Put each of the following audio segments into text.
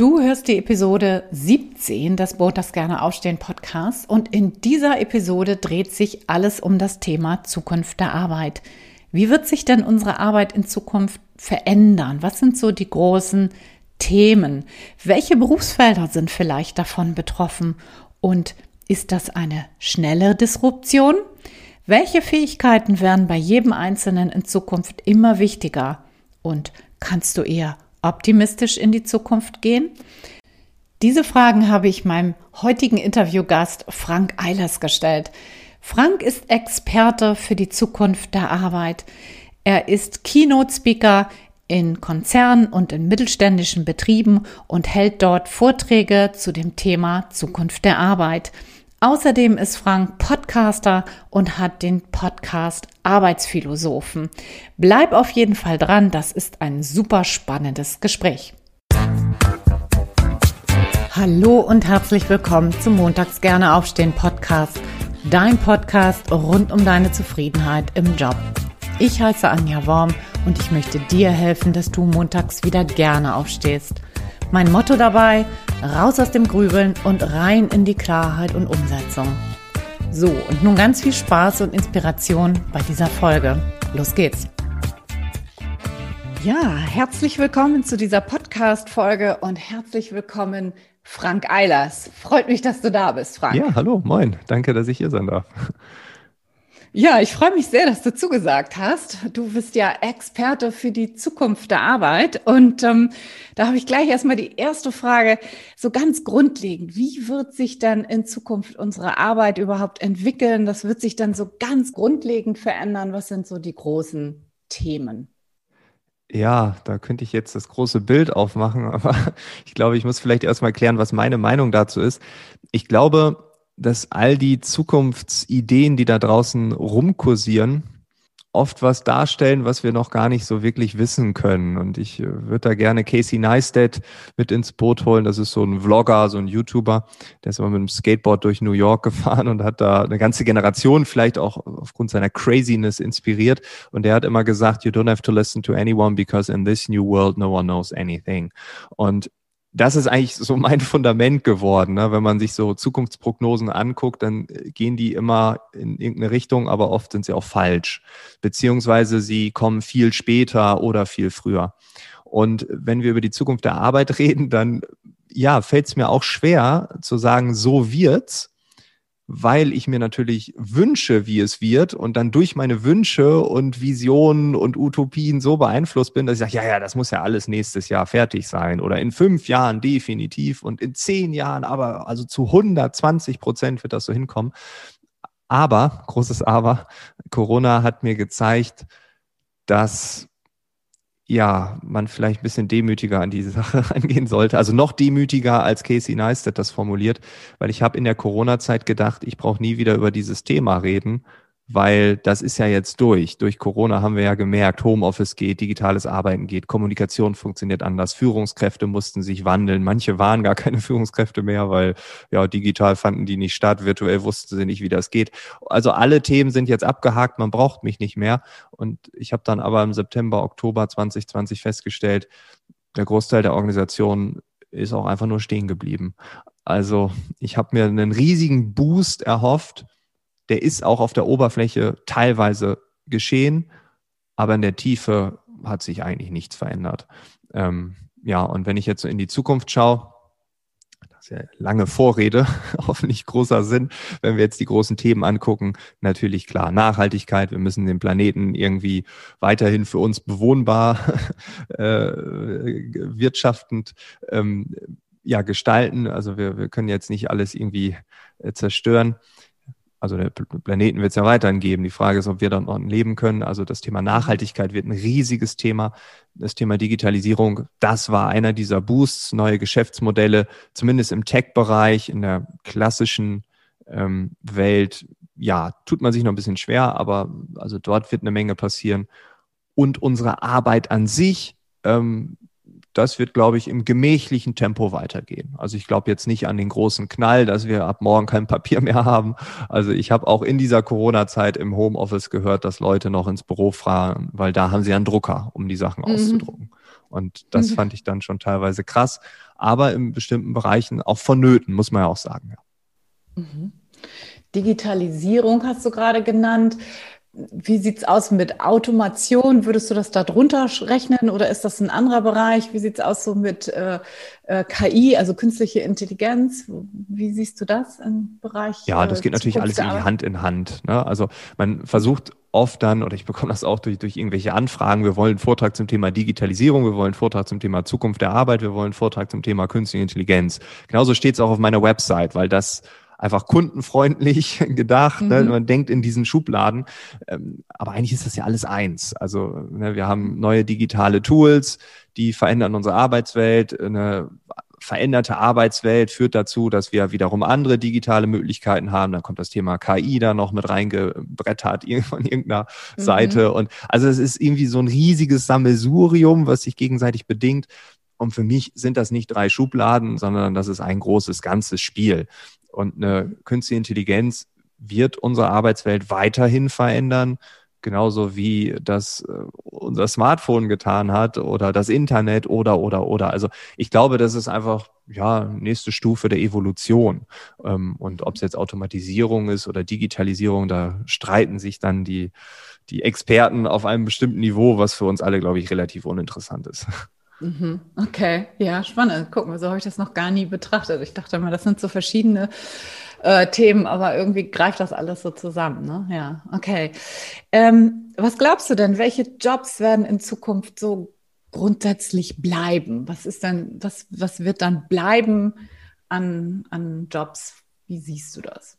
Du hörst die Episode 17 des Montags gerne aufstehen Podcasts und in dieser Episode dreht sich alles um das Thema Zukunft der Arbeit. Wie wird sich denn unsere Arbeit in Zukunft verändern? Was sind so die großen Themen? Welche Berufsfelder sind vielleicht davon betroffen? Und ist das eine schnelle Disruption? Welche Fähigkeiten werden bei jedem Einzelnen in Zukunft immer wichtiger? Und kannst du eher optimistisch in die Zukunft gehen? Diese Fragen habe ich meinem heutigen Interviewgast Frank Eilers gestellt. Frank ist Experte für die Zukunft der Arbeit. Er ist Keynote-Speaker in Konzernen und in mittelständischen Betrieben und hält dort Vorträge zu dem Thema Zukunft der Arbeit. Außerdem ist Frank Podcaster und hat den Podcast Arbeitsphilosophen. Bleib auf jeden Fall dran, das ist ein super spannendes Gespräch. Hallo und herzlich willkommen zum Montags gerne aufstehen Podcast, dein Podcast rund um deine Zufriedenheit im Job. Ich heiße Anja Worm und ich möchte dir helfen, dass du montags wieder gerne aufstehst. Mein Motto dabei, raus aus dem Grübeln und rein in die Klarheit und Umsetzung. So, und nun ganz viel Spaß und Inspiration bei dieser Folge. Los geht's! Ja, herzlich willkommen zu dieser Podcast-Folge und herzlich willkommen, Frank Eilers. Freut mich, dass du da bist, Frank. Ja, hallo, moin. Danke, dass ich hier sein darf. Ja, ich freue mich sehr, dass du zugesagt hast. Du bist ja Experte für die Zukunft der Arbeit. Und ähm, da habe ich gleich erstmal die erste Frage, so ganz grundlegend. Wie wird sich dann in Zukunft unsere Arbeit überhaupt entwickeln? Das wird sich dann so ganz grundlegend verändern. Was sind so die großen Themen? Ja, da könnte ich jetzt das große Bild aufmachen, aber ich glaube, ich muss vielleicht erstmal klären, was meine Meinung dazu ist. Ich glaube, dass all die Zukunftsideen, die da draußen rumkursieren, oft was darstellen, was wir noch gar nicht so wirklich wissen können. Und ich äh, würde da gerne Casey Neistat mit ins Boot holen. Das ist so ein Vlogger, so ein YouTuber. Der ist immer mit dem Skateboard durch New York gefahren und hat da eine ganze Generation vielleicht auch aufgrund seiner Craziness inspiriert. Und der hat immer gesagt, you don't have to listen to anyone because in this new world no one knows anything. Und das ist eigentlich so mein Fundament geworden. Ne? Wenn man sich so Zukunftsprognosen anguckt, dann äh, gehen die immer in irgendeine Richtung, aber oft sind sie auch falsch. Beziehungsweise sie kommen viel später oder viel früher. Und wenn wir über die Zukunft der Arbeit reden, dann ja, fällt es mir auch schwer zu sagen, so wird's, weil ich mir natürlich wünsche, wie es wird und dann durch meine Wünsche und Visionen und Utopien so beeinflusst bin, dass ich sage, ja, ja, das muss ja alles nächstes Jahr fertig sein oder in fünf Jahren definitiv und in zehn Jahren aber, also zu 120 Prozent wird das so hinkommen. Aber, großes Aber, Corona hat mir gezeigt, dass ja, man vielleicht ein bisschen demütiger an diese Sache rangehen sollte. Also noch demütiger, als Casey Neistat das formuliert, weil ich habe in der Corona-Zeit gedacht, ich brauche nie wieder über dieses Thema reden, weil das ist ja jetzt durch. Durch Corona haben wir ja gemerkt, Homeoffice geht, digitales Arbeiten geht, Kommunikation funktioniert anders, Führungskräfte mussten sich wandeln. Manche waren gar keine Führungskräfte mehr, weil ja digital fanden die nicht statt, virtuell wussten sie nicht, wie das geht. Also alle Themen sind jetzt abgehakt, man braucht mich nicht mehr. Und ich habe dann aber im September, Oktober 2020 festgestellt, der Großteil der Organisation ist auch einfach nur stehen geblieben. Also ich habe mir einen riesigen Boost erhofft der ist auch auf der Oberfläche teilweise geschehen, aber in der Tiefe hat sich eigentlich nichts verändert. Ähm, ja, und wenn ich jetzt so in die Zukunft schaue, das ist ja lange Vorrede, hoffentlich großer Sinn, wenn wir jetzt die großen Themen angucken, natürlich klar, Nachhaltigkeit, wir müssen den Planeten irgendwie weiterhin für uns bewohnbar äh, wirtschaftend ähm, ja, gestalten. Also wir, wir können jetzt nicht alles irgendwie äh, zerstören also der Planeten wird es ja weiterhin geben. Die Frage ist, ob wir dann noch leben können. Also das Thema Nachhaltigkeit wird ein riesiges Thema. Das Thema Digitalisierung, das war einer dieser Boosts, neue Geschäftsmodelle, zumindest im Tech-Bereich, in der klassischen ähm, Welt. Ja, tut man sich noch ein bisschen schwer, aber also dort wird eine Menge passieren. Und unsere Arbeit an sich ähm, das wird, glaube ich, im gemächlichen Tempo weitergehen. Also ich glaube jetzt nicht an den großen Knall, dass wir ab morgen kein Papier mehr haben. Also ich habe auch in dieser Corona-Zeit im Homeoffice gehört, dass Leute noch ins Büro fahren, weil da haben sie einen Drucker, um die Sachen mhm. auszudrucken. Und das mhm. fand ich dann schon teilweise krass, aber in bestimmten Bereichen auch vonnöten, muss man ja auch sagen. Ja. Mhm. Digitalisierung hast du gerade genannt. Wie sieht es aus mit Automation? Würdest du das da drunter rechnen oder ist das ein anderer Bereich? Wie sieht es aus so mit äh, äh, KI, also künstliche Intelligenz? Wie siehst du das im Bereich? Ja, das äh, geht natürlich alles irgendwie Hand in Hand. Ne? Also man versucht oft dann, oder ich bekomme das auch durch, durch irgendwelche Anfragen, wir wollen einen Vortrag zum Thema Digitalisierung, wir wollen einen Vortrag zum Thema Zukunft der Arbeit, wir wollen einen Vortrag zum Thema künstliche Intelligenz. Genauso steht es auch auf meiner Website, weil das einfach kundenfreundlich gedacht. Ne? Mhm. Ne? Man denkt in diesen Schubladen. Ähm, aber eigentlich ist das ja alles eins. Also ne, wir haben neue digitale Tools, die verändern unsere Arbeitswelt. Eine veränderte Arbeitswelt führt dazu, dass wir wiederum andere digitale Möglichkeiten haben. Dann kommt das Thema KI da noch mit reingebrettert von irgendeiner mhm. Seite. Und also es ist irgendwie so ein riesiges Sammelsurium, was sich gegenseitig bedingt. Und für mich sind das nicht drei Schubladen, sondern das ist ein großes ganzes Spiel. Und eine künstliche Intelligenz wird unsere Arbeitswelt weiterhin verändern, genauso wie das äh, unser Smartphone getan hat oder das Internet oder oder oder. Also ich glaube, das ist einfach ja nächste Stufe der Evolution. Ähm, und ob es jetzt Automatisierung ist oder Digitalisierung, da streiten sich dann die die Experten auf einem bestimmten Niveau, was für uns alle, glaube ich, relativ uninteressant ist. Mhm. Okay, ja, spannend. Guck mal, so habe ich das noch gar nie betrachtet. Ich dachte mal, das sind so verschiedene äh, Themen, aber irgendwie greift das alles so zusammen. Ne? Ja, okay. Ähm, was glaubst du denn, welche Jobs werden in Zukunft so grundsätzlich bleiben? Was ist denn, was, was wird dann bleiben an, an Jobs? Wie siehst du das?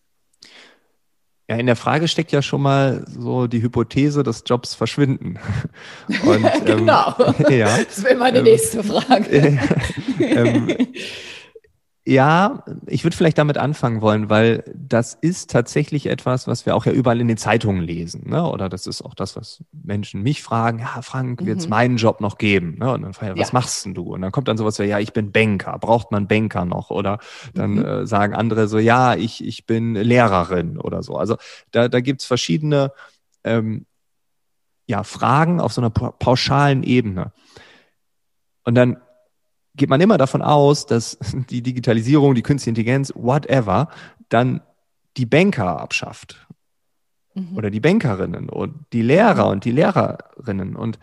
Ja, in der Frage steckt ja schon mal so die Hypothese, dass Jobs verschwinden. Und, ähm, genau. ja, das wäre meine ähm, nächste Frage. Äh, ähm, ja, ich würde vielleicht damit anfangen wollen, weil das ist tatsächlich etwas, was wir auch ja überall in den Zeitungen lesen. Ne? Oder das ist auch das, was Menschen mich fragen, ja, Frank, wird es mhm. meinen Job noch geben? Ne? Und dann frage ich, was ja. machst denn du? Und dann kommt dann sowas wie, ja, ich bin Banker, braucht man Banker noch? Oder dann mhm. äh, sagen andere so, ja, ich, ich bin Lehrerin oder so. Also da, da gibt es verschiedene ähm, ja, Fragen auf so einer pauschalen Ebene. Und dann geht man immer davon aus, dass die Digitalisierung, die Künstliche Intelligenz, whatever, dann die Banker abschafft. Mhm. Oder die Bankerinnen und die Lehrer und die Lehrerinnen. Und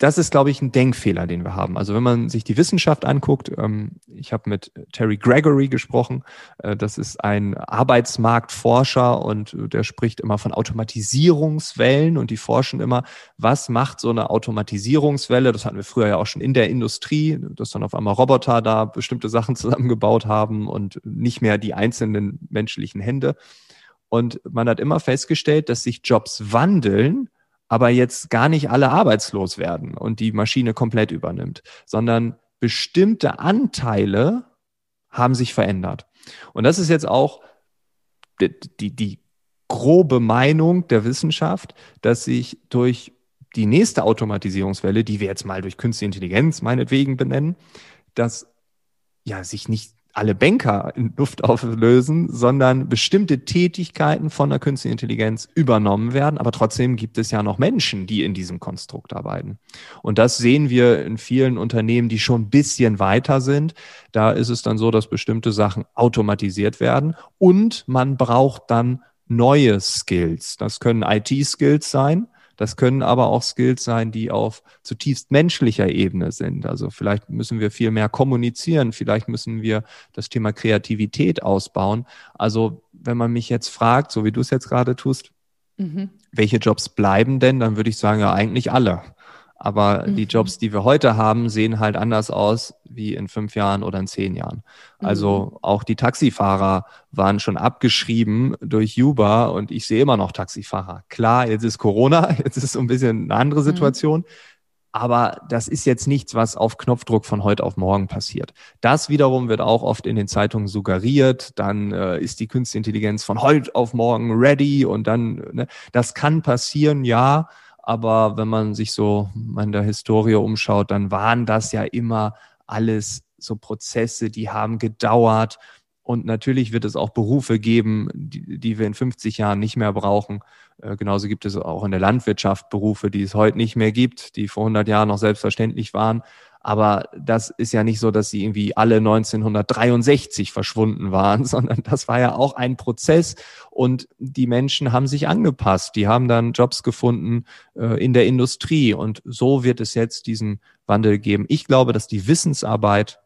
das ist, glaube ich, ein Denkfehler, den wir haben. Also wenn man sich die Wissenschaft anguckt, ähm, ich habe mit Terry Gregory gesprochen, äh, das ist ein Arbeitsmarktforscher und der spricht immer von Automatisierungswellen und die forschen immer, was macht so eine Automatisierungswelle? Das hatten wir früher ja auch schon in der Industrie, dass dann auf einmal Roboter da bestimmte Sachen zusammengebaut haben und nicht mehr die einzelnen menschlichen Hände. Und man hat immer festgestellt, dass sich Jobs wandeln, aber jetzt gar nicht alle arbeitslos werden und die Maschine komplett übernimmt, sondern bestimmte Anteile haben sich verändert. Und das ist jetzt auch die, die, die grobe Meinung der Wissenschaft, dass sich durch die nächste Automatisierungswelle, die wir jetzt mal durch künstliche Intelligenz meinetwegen benennen, dass ja sich nicht alle Banker in Luft auflösen, sondern bestimmte Tätigkeiten von der künstlichen Intelligenz übernommen werden. Aber trotzdem gibt es ja noch Menschen, die in diesem Konstrukt arbeiten. Und das sehen wir in vielen Unternehmen, die schon ein bisschen weiter sind. Da ist es dann so, dass bestimmte Sachen automatisiert werden und man braucht dann neue Skills. Das können IT-Skills sein. Das können aber auch Skills sein, die auf zutiefst menschlicher Ebene sind. Also vielleicht müssen wir viel mehr kommunizieren, vielleicht müssen wir das Thema Kreativität ausbauen. Also wenn man mich jetzt fragt, so wie du es jetzt gerade tust, mhm. welche Jobs bleiben denn, dann würde ich sagen, ja, eigentlich alle. Aber mhm. die Jobs, die wir heute haben, sehen halt anders aus wie in fünf Jahren oder in zehn Jahren. Also mhm. auch die Taxifahrer waren schon abgeschrieben durch Uber und ich sehe immer noch Taxifahrer. Klar, jetzt ist Corona, jetzt ist so ein bisschen eine andere mhm. Situation. Mhm. Aber das ist jetzt nichts, was auf Knopfdruck von heute auf morgen passiert. Das wiederum wird auch oft in den Zeitungen suggeriert. Dann äh, ist die Künstliche Intelligenz von heute auf morgen ready und dann, ne, das kann passieren, ja. Aber wenn man sich so in der Historie umschaut, dann waren das ja immer alles so Prozesse, die haben gedauert. Und natürlich wird es auch Berufe geben, die, die wir in 50 Jahren nicht mehr brauchen. Äh, genauso gibt es auch in der Landwirtschaft Berufe, die es heute nicht mehr gibt, die vor 100 Jahren noch selbstverständlich waren. Aber das ist ja nicht so, dass sie irgendwie alle 1963 verschwunden waren, sondern das war ja auch ein Prozess und die Menschen haben sich angepasst. Die haben dann Jobs gefunden äh, in der Industrie und so wird es jetzt diesen Wandel geben. Ich glaube, dass die Wissensarbeit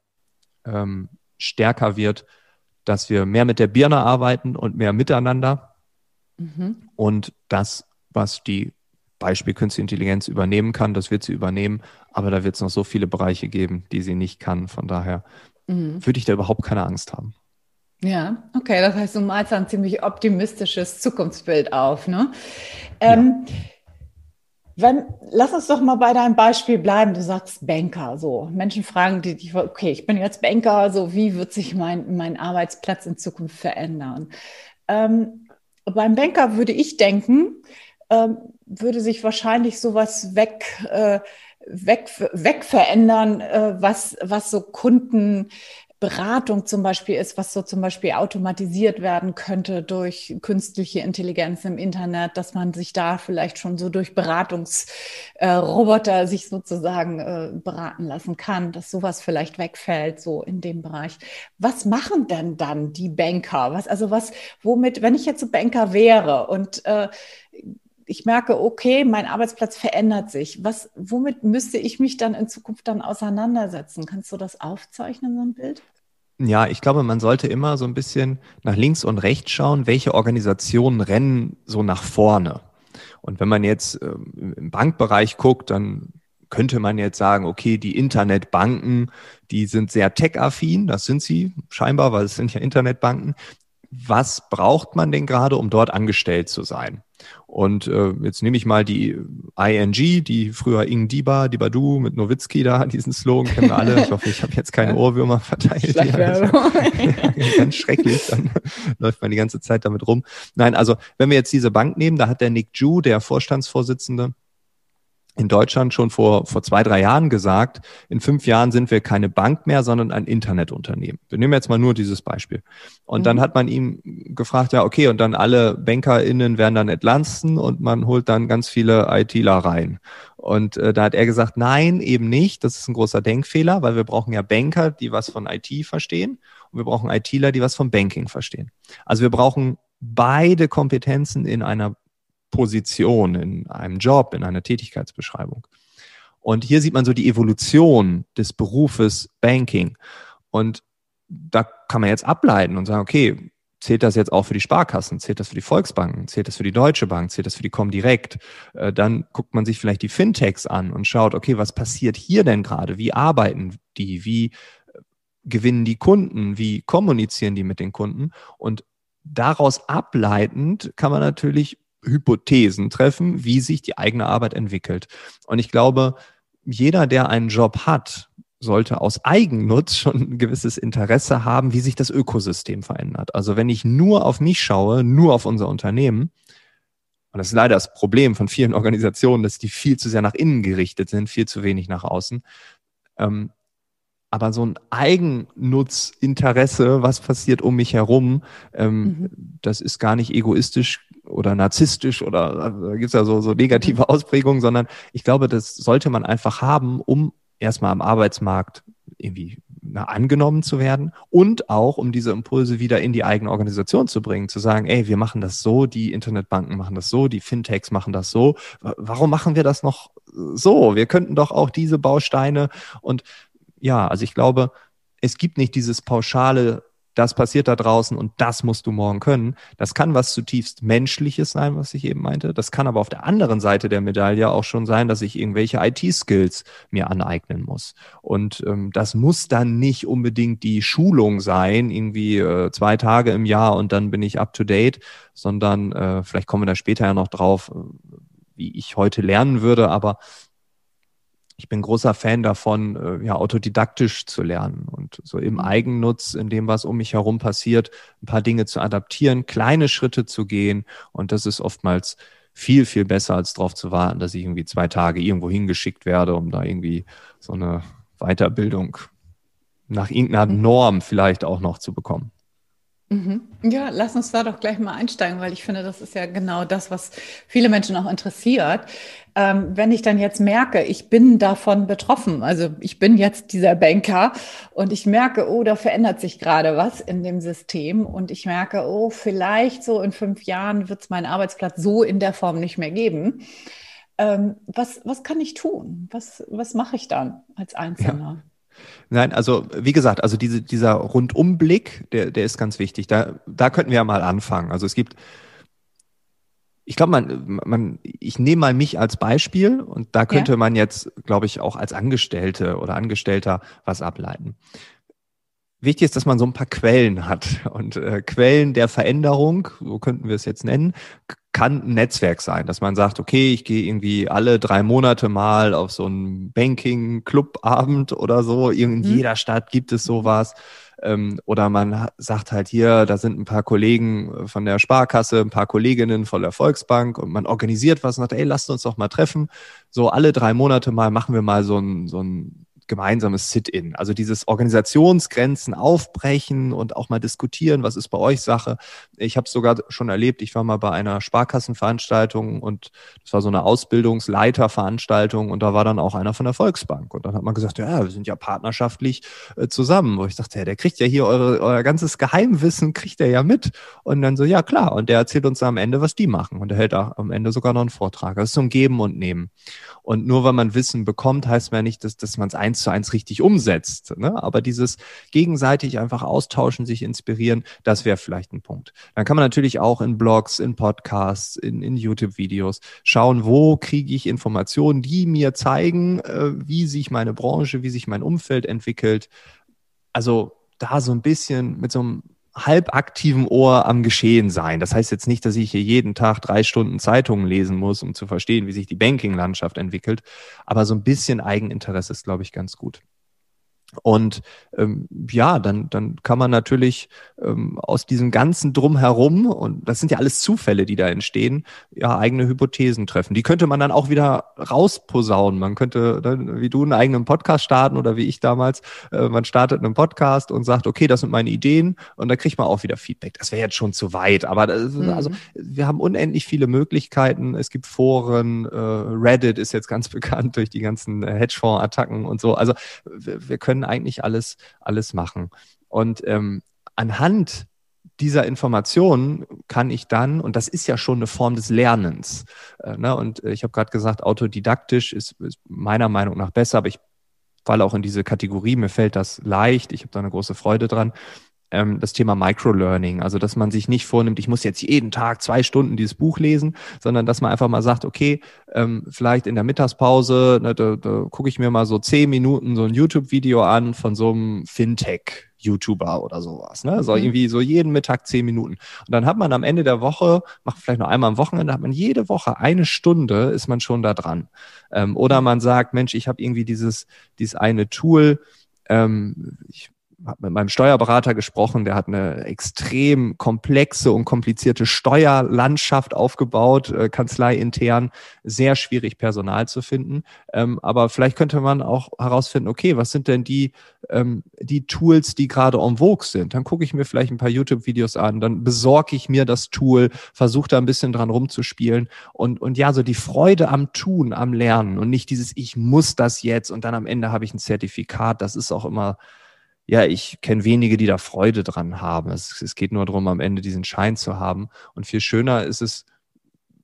ähm, stärker wird, dass wir mehr mit der Birne arbeiten und mehr miteinander. Mhm. Und das, was die Beispiel Künstliche Intelligenz übernehmen kann, das wird sie übernehmen, aber da wird es noch so viele Bereiche geben, die sie nicht kann. Von daher mhm. würde ich da überhaupt keine Angst haben. Ja, okay, das heißt, du malst ein ziemlich optimistisches Zukunftsbild auf. Ne? Ähm, ja. Wenn, lass uns doch mal bei deinem Beispiel bleiben. Du sagst Banker, so. Menschen fragen dich, okay, ich bin jetzt Banker, so, wie wird sich mein, mein Arbeitsplatz in Zukunft verändern? Ähm, beim Banker würde ich denken, ähm, würde sich wahrscheinlich sowas weg, äh, weg, weg verändern, äh, was, was so Kunden Beratung zum Beispiel ist, was so zum Beispiel automatisiert werden könnte durch künstliche Intelligenz im Internet, dass man sich da vielleicht schon so durch Beratungsroboter äh, sich sozusagen äh, beraten lassen kann, dass sowas vielleicht wegfällt, so in dem Bereich. Was machen denn dann die Banker? Was, also was, womit, wenn ich jetzt Banker wäre und äh, ich merke, okay, mein Arbeitsplatz verändert sich. Was, womit müsste ich mich dann in Zukunft dann auseinandersetzen? Kannst du das aufzeichnen, so ein Bild? Ja, ich glaube, man sollte immer so ein bisschen nach links und rechts schauen, welche Organisationen rennen so nach vorne. Und wenn man jetzt äh, im Bankbereich guckt, dann könnte man jetzt sagen, okay, die Internetbanken, die sind sehr tech-affin, das sind sie scheinbar, weil es sind ja Internetbanken. Was braucht man denn gerade, um dort angestellt zu sein? Und äh, jetzt nehme ich mal die ING, die früher Ing Diba, Dibadu mit Nowitzki da, diesen Slogan kennen wir alle. Ich hoffe, ich habe jetzt keine Ohrwürmer verteilt. Ganz schrecklich, dann läuft man die ganze Zeit damit rum. Nein, also wenn wir jetzt diese Bank nehmen, da hat der Nick Ju, der Vorstandsvorsitzende, in Deutschland schon vor, vor zwei, drei Jahren gesagt, in fünf Jahren sind wir keine Bank mehr, sondern ein Internetunternehmen. Wir nehmen jetzt mal nur dieses Beispiel. Und mhm. dann hat man ihm gefragt, ja, okay, und dann alle BankerInnen werden dann entlasten und man holt dann ganz viele ITler rein. Und äh, da hat er gesagt, nein, eben nicht. Das ist ein großer Denkfehler, weil wir brauchen ja Banker, die was von IT verstehen. Und wir brauchen ITler, die was vom Banking verstehen. Also wir brauchen beide Kompetenzen in einer Position, in einem Job, in einer Tätigkeitsbeschreibung. Und hier sieht man so die Evolution des Berufes Banking. Und da kann man jetzt ableiten und sagen, okay, zählt das jetzt auch für die Sparkassen, zählt das für die Volksbanken, zählt das für die Deutsche Bank, zählt das für die Comdirect? Äh, dann guckt man sich vielleicht die Fintechs an und schaut, okay, was passiert hier denn gerade? Wie arbeiten die? Wie äh, gewinnen die Kunden? Wie kommunizieren die mit den Kunden? Und daraus ableitend kann man natürlich Hypothesen treffen, wie sich die eigene Arbeit entwickelt. Und ich glaube, jeder, der einen Job hat, sollte aus Eigennutz schon ein gewisses Interesse haben, wie sich das Ökosystem verändert. Also wenn ich nur auf mich schaue, nur auf unser Unternehmen, und das ist leider das Problem von vielen Organisationen, dass die viel zu sehr nach innen gerichtet sind, viel zu wenig nach außen. Ähm, aber so ein Eigennutzinteresse, was passiert um mich herum, ähm, mhm. das ist gar nicht egoistisch oder narzisstisch oder also, da gibt's ja so, so negative. Ausprägungen, sondern ich glaube, das sollte man einfach haben, um erstmal am Arbeitsmarkt irgendwie na, angenommen zu werden und auch um diese Impulse wieder in die eigene Organisation zu bringen, zu sagen, ey, wir machen das so, die Internetbanken machen das so, die Fintechs machen das so. Warum machen wir das noch so? Wir könnten doch auch diese Bausteine und ja, also ich glaube, es gibt nicht dieses pauschale, das passiert da draußen und das musst du morgen können. Das kann was zutiefst Menschliches sein, was ich eben meinte. Das kann aber auf der anderen Seite der Medaille auch schon sein, dass ich irgendwelche IT-Skills mir aneignen muss. Und ähm, das muss dann nicht unbedingt die Schulung sein, irgendwie äh, zwei Tage im Jahr und dann bin ich up to date, sondern äh, vielleicht kommen wir da später ja noch drauf, äh, wie ich heute lernen würde, aber ich bin großer Fan davon, äh, ja, autodidaktisch zu lernen und so im mhm. Eigennutz, in dem, was um mich herum passiert, ein paar Dinge zu adaptieren, kleine Schritte zu gehen. Und das ist oftmals viel, viel besser, als darauf zu warten, dass ich irgendwie zwei Tage irgendwo hingeschickt werde, um da irgendwie so eine Weiterbildung nach irgendeiner mhm. Norm vielleicht auch noch zu bekommen. Mhm. Ja, lass uns da doch gleich mal einsteigen, weil ich finde, das ist ja genau das, was viele Menschen auch interessiert. Ähm, wenn ich dann jetzt merke, ich bin davon betroffen, also ich bin jetzt dieser Banker und ich merke, oh, da verändert sich gerade was in dem System und ich merke, oh, vielleicht so in fünf Jahren wird es meinen Arbeitsplatz so in der Form nicht mehr geben. Ähm, was, was kann ich tun? Was, was mache ich dann als Einzelner? Ja. Nein, also wie gesagt, also diese, dieser Rundumblick, der, der ist ganz wichtig. Da, da könnten wir ja mal anfangen. Also es gibt, ich glaube, man, man, ich nehme mal mich als Beispiel und da könnte ja. man jetzt, glaube ich, auch als Angestellte oder Angestellter was ableiten. Wichtig ist, dass man so ein paar Quellen hat. Und äh, Quellen der Veränderung, so könnten wir es jetzt nennen, kann ein Netzwerk sein, dass man sagt, okay, ich gehe irgendwie alle drei Monate mal auf so einen Banking-Club-Abend oder so. In mhm. jeder Stadt gibt es sowas. Ähm, oder man sagt halt hier, da sind ein paar Kollegen von der Sparkasse, ein paar Kolleginnen von der Volksbank und man organisiert was und sagt, ey, lasst uns doch mal treffen. So alle drei Monate mal machen wir mal so ein, so ein gemeinsames Sit-in. Also dieses Organisationsgrenzen aufbrechen und auch mal diskutieren, was ist bei euch Sache. Ich habe es sogar schon erlebt, ich war mal bei einer Sparkassenveranstaltung und das war so eine Ausbildungsleiterveranstaltung und da war dann auch einer von der Volksbank. Und dann hat man gesagt, ja, wir sind ja partnerschaftlich äh, zusammen. Wo ich dachte, ja, der kriegt ja hier eure, euer ganzes Geheimwissen, kriegt er ja mit. Und dann so, ja klar. Und der erzählt uns am Ende, was die machen. Und er hält da am Ende sogar noch einen Vortrag. Das ist ein Geben und Nehmen. Und nur weil man Wissen bekommt, heißt man nicht, dass, dass man es eins zu eins richtig umsetzt. Ne? Aber dieses gegenseitig einfach austauschen, sich inspirieren, das wäre vielleicht ein Punkt. Dann kann man natürlich auch in Blogs, in Podcasts, in, in YouTube-Videos schauen, wo kriege ich Informationen, die mir zeigen, äh, wie sich meine Branche, wie sich mein Umfeld entwickelt. Also da so ein bisschen mit so einem halbaktiven Ohr am Geschehen sein. Das heißt jetzt nicht, dass ich hier jeden Tag drei Stunden Zeitungen lesen muss, um zu verstehen, wie sich die Banking-Landschaft entwickelt. Aber so ein bisschen Eigeninteresse ist, glaube ich, ganz gut. Und ähm, ja, dann, dann kann man natürlich ähm, aus diesem ganzen Drumherum, und das sind ja alles Zufälle, die da entstehen, ja, eigene Hypothesen treffen. Die könnte man dann auch wieder rausposaunen. Man könnte, dann, wie du, einen eigenen Podcast starten oder wie ich damals, äh, man startet einen Podcast und sagt, okay, das sind meine Ideen und dann kriegt man auch wieder Feedback. Das wäre jetzt schon zu weit, aber das, mhm. also wir haben unendlich viele Möglichkeiten. Es gibt Foren, äh, Reddit ist jetzt ganz bekannt durch die ganzen Hedgefonds-Attacken und so. Also wir, wir können eigentlich alles, alles machen. Und ähm, anhand dieser Informationen kann ich dann, und das ist ja schon eine Form des Lernens, äh, ne, und ich habe gerade gesagt, autodidaktisch ist, ist meiner Meinung nach besser, aber ich falle auch in diese Kategorie, mir fällt das leicht, ich habe da eine große Freude dran ähm, das Thema Microlearning. Also, dass man sich nicht vornimmt, ich muss jetzt jeden Tag zwei Stunden dieses Buch lesen, sondern dass man einfach mal sagt, okay, ähm, vielleicht in der Mittagspause, ne, da, da gucke ich mir mal so zehn Minuten so ein YouTube-Video an von so einem Fintech. YouTuber oder sowas. Ne? So mhm. irgendwie so jeden Mittag zehn Minuten. Und dann hat man am Ende der Woche, macht vielleicht noch einmal am Wochenende, hat man jede Woche eine Stunde, ist man schon da dran. Ähm, oder man sagt, Mensch, ich habe irgendwie dieses, dieses eine Tool, ähm, ich habe mit meinem Steuerberater gesprochen, der hat eine extrem komplexe und komplizierte Steuerlandschaft aufgebaut, äh, Kanzlei intern, sehr schwierig Personal zu finden. Ähm, aber vielleicht könnte man auch herausfinden, okay, was sind denn die, ähm, die Tools, die gerade en vogue sind? Dann gucke ich mir vielleicht ein paar YouTube-Videos an, dann besorge ich mir das Tool, versuche da ein bisschen dran rumzuspielen und, und ja, so die Freude am Tun, am Lernen und nicht dieses, ich muss das jetzt und dann am Ende habe ich ein Zertifikat. Das ist auch immer ja, ich kenne wenige, die da Freude dran haben. Es, es geht nur darum, am Ende diesen Schein zu haben. Und viel schöner ist es,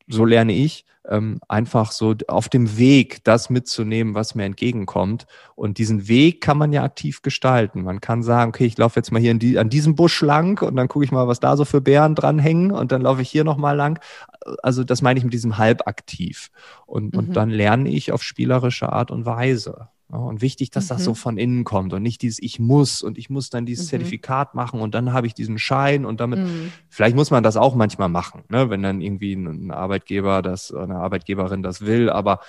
so lerne ich, ähm, einfach so auf dem Weg das mitzunehmen, was mir entgegenkommt. Und diesen Weg kann man ja aktiv gestalten. Man kann sagen, okay, ich laufe jetzt mal hier die, an diesem Busch lang und dann gucke ich mal, was da so für Bären dranhängen und dann laufe ich hier nochmal lang. Also das meine ich mit diesem halbaktiv. Und, mhm. und dann lerne ich auf spielerische Art und Weise. Und wichtig, dass mhm. das so mhm. von innen kommt und nicht dieses Ich muss und ich muss dann dieses mhm. Zertifikat machen und dann habe ich diesen Schein und damit, mhm. vielleicht muss man das auch manchmal machen, ne? wenn dann irgendwie ein Arbeitgeber das, eine Arbeitgeberin das will, aber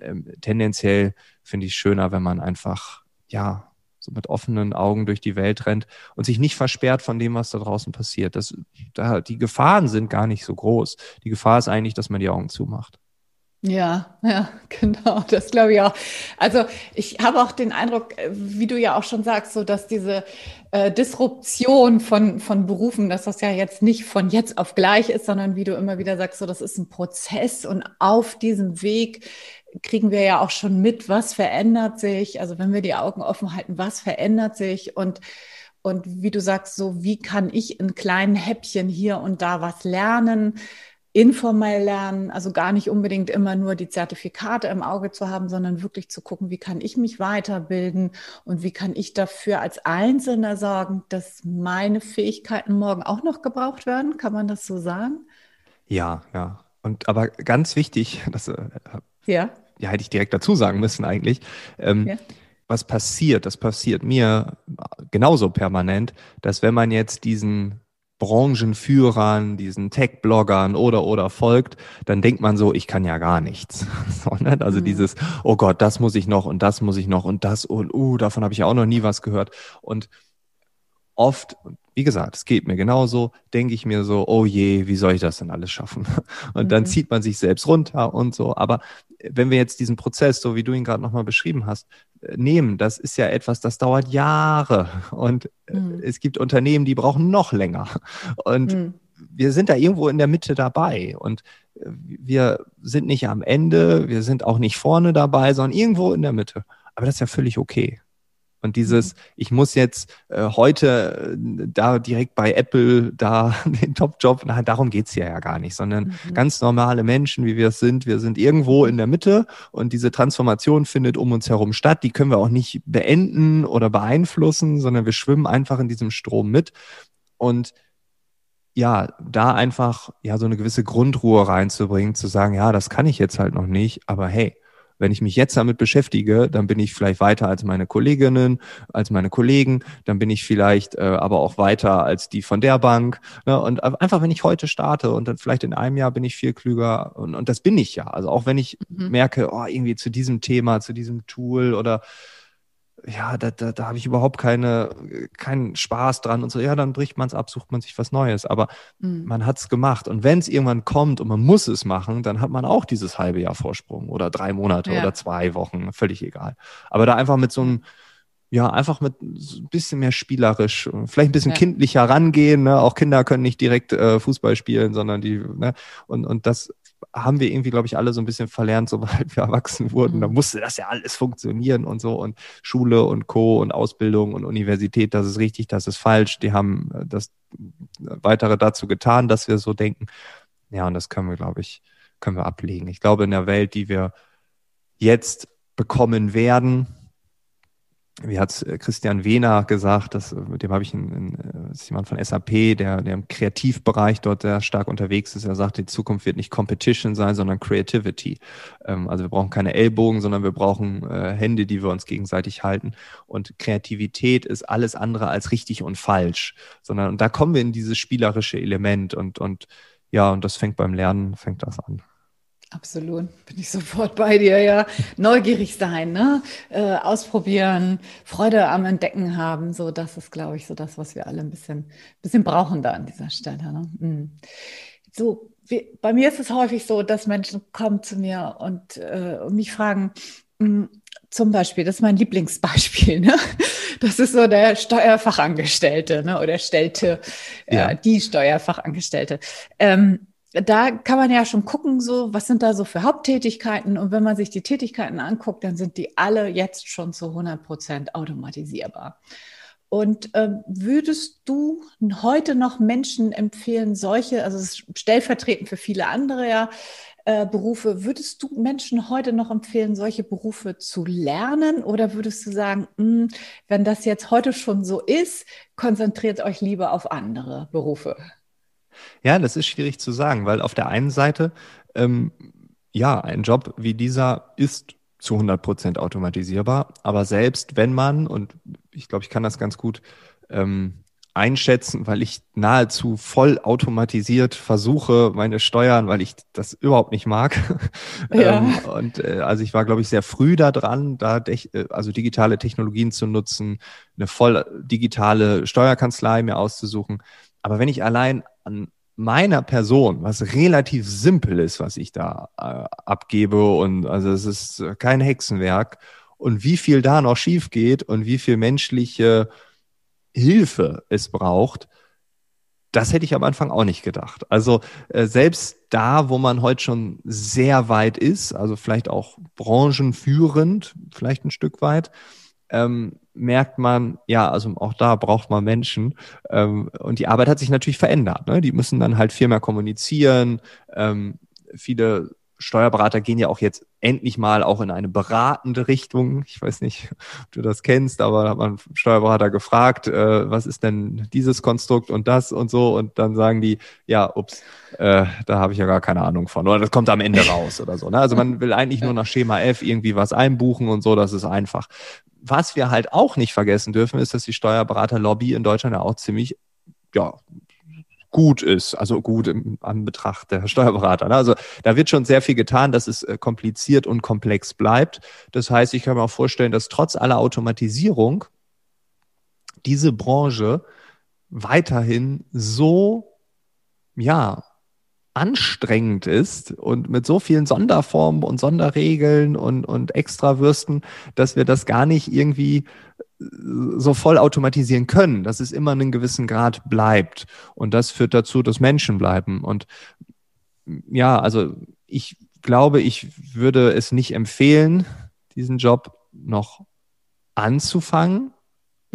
ähm, tendenziell finde ich schöner, wenn man einfach, ja, so mit offenen Augen durch die Welt rennt und sich nicht versperrt von dem, was da draußen passiert. Das, da, die Gefahren sind gar nicht so groß. Die Gefahr ist eigentlich, dass man die Augen zumacht. Ja, ja, genau, das glaube ich auch. Also ich habe auch den Eindruck, äh, wie du ja auch schon sagst, so dass diese äh, Disruption von, von Berufen, dass das ja jetzt nicht von jetzt auf gleich ist, sondern wie du immer wieder sagst, so das ist ein Prozess und auf diesem Weg kriegen wir ja auch schon mit, was verändert sich. Also wenn wir die Augen offen halten, was verändert sich und und wie du sagst, so wie kann ich in kleinen Häppchen hier und da was lernen? Informell lernen, also gar nicht unbedingt immer nur die Zertifikate im Auge zu haben, sondern wirklich zu gucken, wie kann ich mich weiterbilden und wie kann ich dafür als Einzelner sorgen, dass meine Fähigkeiten morgen auch noch gebraucht werden. Kann man das so sagen? Ja, ja. Und aber ganz wichtig, das äh, ja. ja hätte ich direkt dazu sagen müssen eigentlich. Ähm, ja. Was passiert, das passiert mir genauso permanent, dass wenn man jetzt diesen Branchenführern, diesen Tech-Bloggern oder oder folgt, dann denkt man so, ich kann ja gar nichts. ne? Also mhm. dieses, oh Gott, das muss ich noch und das muss ich noch und das und uh, davon habe ich ja auch noch nie was gehört. Und oft, wie gesagt, es geht mir genauso, denke ich mir so, oh je, wie soll ich das denn alles schaffen? Und mhm. dann zieht man sich selbst runter und so. Aber wenn wir jetzt diesen Prozess, so wie du ihn gerade nochmal beschrieben hast, äh, nehmen, das ist ja etwas, das dauert Jahre. Und äh, mhm. es gibt Unternehmen, die brauchen noch länger. Und mhm. wir sind da irgendwo in der Mitte dabei. Und äh, wir sind nicht am Ende, wir sind auch nicht vorne dabei, sondern irgendwo in der Mitte. Aber das ist ja völlig okay. Und dieses, mhm. ich muss jetzt äh, heute äh, da direkt bei Apple da den Top-Job, na, darum geht's ja ja gar nicht, sondern mhm. ganz normale Menschen, wie wir es sind. Wir sind irgendwo in der Mitte und diese Transformation findet um uns herum statt. Die können wir auch nicht beenden oder beeinflussen, sondern wir schwimmen einfach in diesem Strom mit. Und ja, da einfach ja so eine gewisse Grundruhe reinzubringen, zu sagen, ja, das kann ich jetzt halt noch nicht, aber hey, wenn ich mich jetzt damit beschäftige, dann bin ich vielleicht weiter als meine Kolleginnen, als meine Kollegen, dann bin ich vielleicht äh, aber auch weiter als die von der Bank. Ne? Und einfach, wenn ich heute starte und dann vielleicht in einem Jahr bin ich viel klüger und, und das bin ich ja. Also auch wenn ich mhm. merke, oh, irgendwie zu diesem Thema, zu diesem Tool oder ja, da, da, da habe ich überhaupt keine, keinen Spaß dran und so, ja, dann bricht man es ab, sucht man sich was Neues. Aber mhm. man hat es gemacht. Und wenn es irgendwann kommt und man muss es machen, dann hat man auch dieses halbe Jahr Vorsprung oder drei Monate ja. oder zwei Wochen, völlig egal. Aber da einfach mit so einem, ja, einfach mit ein bisschen mehr spielerisch, vielleicht ein bisschen ja. kindlicher rangehen. Ne? Auch Kinder können nicht direkt äh, Fußball spielen, sondern die, ne? und, und das haben wir irgendwie, glaube ich, alle so ein bisschen verlernt, sobald wir erwachsen wurden. Da mhm. musste das ja alles funktionieren und so. Und Schule und Co. und Ausbildung und Universität, das ist richtig, das ist falsch. Die haben äh, das Weitere dazu getan, dass wir so denken. Ja, und das können wir, glaube ich, können wir ablegen. Ich glaube, in der Welt, die wir jetzt bekommen werden, wie hat äh, Christian Wehner gesagt, das, äh, mit dem habe ich einen, einen, äh, jemand von SAP, der, der im Kreativbereich dort sehr stark unterwegs ist. Er sagt, die Zukunft wird nicht Competition sein, sondern Creativity. Ähm, also wir brauchen keine Ellbogen, sondern wir brauchen äh, Hände, die wir uns gegenseitig halten. Und Kreativität ist alles andere als richtig und falsch, sondern und da kommen wir in dieses spielerische Element und, und ja, und das fängt beim Lernen, fängt das an. Absolut, bin ich sofort bei dir, ja. Neugierig sein, ne? Äh, ausprobieren, Freude am Entdecken haben, so das ist, glaube ich, so das, was wir alle ein bisschen, bisschen brauchen da an dieser Stelle. Ne? Mhm. So, wie, bei mir ist es häufig so, dass Menschen kommen zu mir und, äh, und mich fragen, mh, hm, zum Beispiel, das ist mein Lieblingsbeispiel, ne? Das ist so der Steuerfachangestellte, ne? Oder stellte, ja. äh, die Steuerfachangestellte. Ähm, da kann man ja schon gucken, so, was sind da so für Haupttätigkeiten? Und wenn man sich die Tätigkeiten anguckt, dann sind die alle jetzt schon zu 100 Prozent automatisierbar. Und ähm, würdest du heute noch Menschen empfehlen, solche, also stellvertretend für viele andere ja, äh, Berufe, würdest du Menschen heute noch empfehlen, solche Berufe zu lernen? Oder würdest du sagen, mh, hm, wenn das jetzt heute schon so ist, konzentriert euch lieber auf andere Berufe? Ja, das ist schwierig zu sagen, weil auf der einen Seite, ähm, ja, ein Job wie dieser ist zu 100 Prozent automatisierbar, aber selbst wenn man, und ich glaube, ich kann das ganz gut ähm, einschätzen, weil ich nahezu voll automatisiert versuche, meine Steuern, weil ich das überhaupt nicht mag. Ja. ähm, und äh, also ich war, glaube ich, sehr früh da dran, da äh, also digitale Technologien zu nutzen, eine voll digitale Steuerkanzlei mir auszusuchen. Aber wenn ich allein an meiner Person, was relativ simpel ist, was ich da äh, abgebe und also es ist kein Hexenwerk und wie viel da noch schief geht und wie viel menschliche Hilfe es braucht, das hätte ich am Anfang auch nicht gedacht. Also äh, selbst da, wo man heute schon sehr weit ist, also vielleicht auch branchenführend, vielleicht ein Stück weit, ähm, merkt man, ja, also auch da braucht man Menschen. Ähm, und die Arbeit hat sich natürlich verändert. Ne? Die müssen dann halt viel mehr kommunizieren. Ähm, viele Steuerberater gehen ja auch jetzt endlich mal auch in eine beratende Richtung. Ich weiß nicht, ob du das kennst, aber da hat man Steuerberater gefragt, äh, was ist denn dieses Konstrukt und das und so. Und dann sagen die, ja, ups, äh, da habe ich ja gar keine Ahnung von. Oder das kommt am Ende raus oder so. Ne? Also man will eigentlich nur nach Schema F irgendwie was einbuchen und so, das ist einfach was wir halt auch nicht vergessen dürfen, ist, dass die Steuerberaterlobby in Deutschland ja auch ziemlich ja, gut ist, also gut im Anbetracht der Steuerberater. Ne? Also da wird schon sehr viel getan, dass es äh, kompliziert und komplex bleibt. Das heißt, ich kann mir auch vorstellen, dass trotz aller Automatisierung diese Branche weiterhin so, ja, anstrengend ist und mit so vielen Sonderformen und Sonderregeln und, und Extrawürsten, dass wir das gar nicht irgendwie äh, so voll automatisieren können, dass es immer einen gewissen Grad bleibt. Und das führt dazu, dass Menschen bleiben. Und ja, also ich glaube, ich würde es nicht empfehlen, diesen Job noch anzufangen,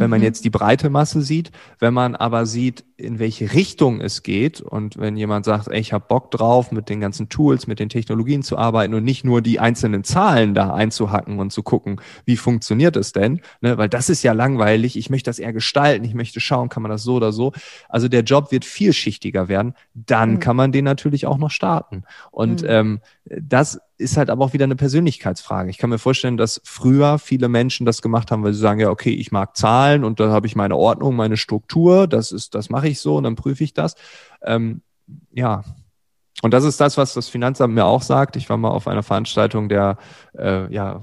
wenn man mhm. jetzt die breite Masse sieht. Wenn man aber sieht, in welche Richtung es geht und wenn jemand sagt, ey, ich habe Bock drauf, mit den ganzen Tools, mit den Technologien zu arbeiten und nicht nur die einzelnen Zahlen da einzuhacken und zu gucken, wie funktioniert es denn, ne? weil das ist ja langweilig, ich möchte das eher gestalten, ich möchte schauen, kann man das so oder so. Also der Job wird vielschichtiger werden, dann mhm. kann man den natürlich auch noch starten. Und mhm. ähm, das ist halt aber auch wieder eine Persönlichkeitsfrage. Ich kann mir vorstellen, dass früher viele Menschen das gemacht haben, weil sie sagen, ja, okay, ich mag Zahlen und da habe ich meine Ordnung, meine Struktur, das ist, das mache ich so und dann prüfe ich das. Ähm, ja. Und das ist das, was das Finanzamt mir auch sagt. Ich war mal auf einer Veranstaltung der äh, ja,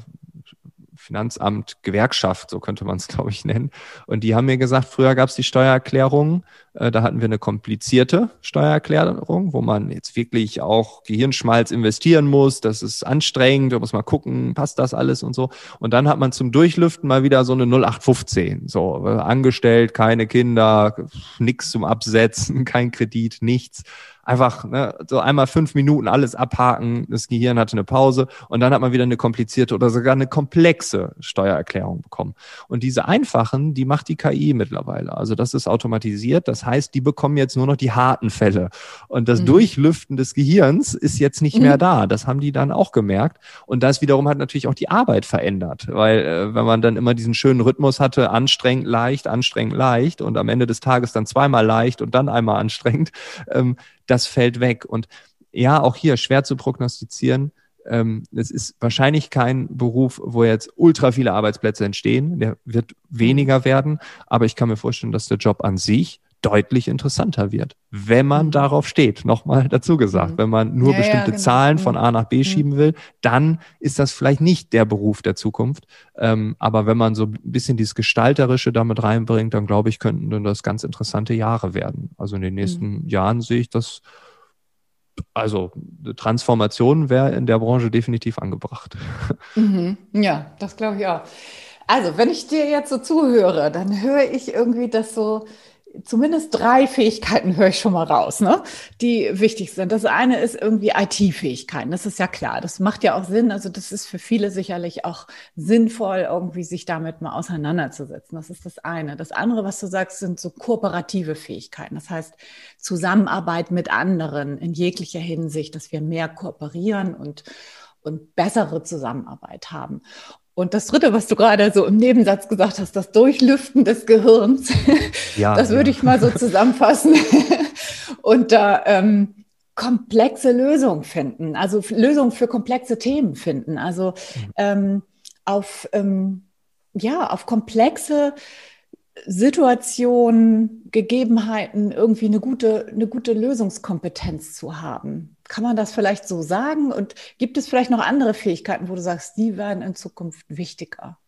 Finanzamt Gewerkschaft, so könnte man es, glaube ich, nennen. Und die haben mir gesagt, früher gab es die Steuererklärung, äh, da hatten wir eine komplizierte Steuererklärung, wo man jetzt wirklich auch Gehirnschmalz investieren muss. Das ist anstrengend, da muss man gucken, passt das alles und so. Und dann hat man zum Durchlüften mal wieder so eine 0815, so äh, angestellt, keine Kinder, nichts zum Absetzen, kein Kredit, nichts einfach ne, so einmal fünf Minuten alles abhaken, das Gehirn hatte eine Pause und dann hat man wieder eine komplizierte oder sogar eine komplexe Steuererklärung bekommen. Und diese einfachen, die macht die KI mittlerweile. Also das ist automatisiert. Das heißt, die bekommen jetzt nur noch die harten Fälle. Und das mhm. Durchlüften des Gehirns ist jetzt nicht mhm. mehr da. Das haben die dann auch gemerkt. Und das wiederum hat natürlich auch die Arbeit verändert. Weil äh, wenn man dann immer diesen schönen Rhythmus hatte, anstrengend, leicht, anstrengend, leicht und am Ende des Tages dann zweimal leicht und dann einmal anstrengend, ähm, das fällt weg. Und ja, auch hier schwer zu prognostizieren. Ähm, es ist wahrscheinlich kein Beruf, wo jetzt ultra viele Arbeitsplätze entstehen. Der wird weniger werden. Aber ich kann mir vorstellen, dass der Job an sich deutlich interessanter wird, wenn man mhm. darauf steht. Nochmal dazu gesagt, mhm. wenn man nur ja, bestimmte ja, genau. Zahlen von mhm. A nach B mhm. schieben will, dann ist das vielleicht nicht der Beruf der Zukunft. Ähm, aber wenn man so ein bisschen dieses Gestalterische damit reinbringt, dann glaube ich, könnten das ganz interessante Jahre werden. Also in den nächsten mhm. Jahren sehe ich das also Transformation wäre in der Branche definitiv angebracht. Mhm. Ja, das glaube ich auch. Also, wenn ich dir jetzt so zuhöre, dann höre ich irgendwie, dass so zumindest drei Fähigkeiten höre ich schon mal raus, ne? die wichtig sind. Das eine ist irgendwie IT-Fähigkeiten. Das ist ja klar. Das macht ja auch Sinn. Also das ist für viele sicherlich auch sinnvoll, irgendwie sich damit mal auseinanderzusetzen. Das ist das eine. Das andere, was du sagst, sind so kooperative Fähigkeiten. Das heißt Zusammenarbeit mit anderen in jeglicher Hinsicht, dass wir mehr kooperieren und und bessere Zusammenarbeit haben. Und das Dritte, was du gerade so im Nebensatz gesagt hast, das Durchlüften des Gehirns, ja, das würde ja. ich mal so zusammenfassen. Und da ähm, komplexe Lösungen finden, also Lösungen für komplexe Themen finden, also mhm. ähm, auf ähm, ja auf komplexe Situationen, Gegebenheiten irgendwie eine gute, eine gute Lösungskompetenz zu haben. Kann man das vielleicht so sagen? Und gibt es vielleicht noch andere Fähigkeiten, wo du sagst, die werden in Zukunft wichtiger?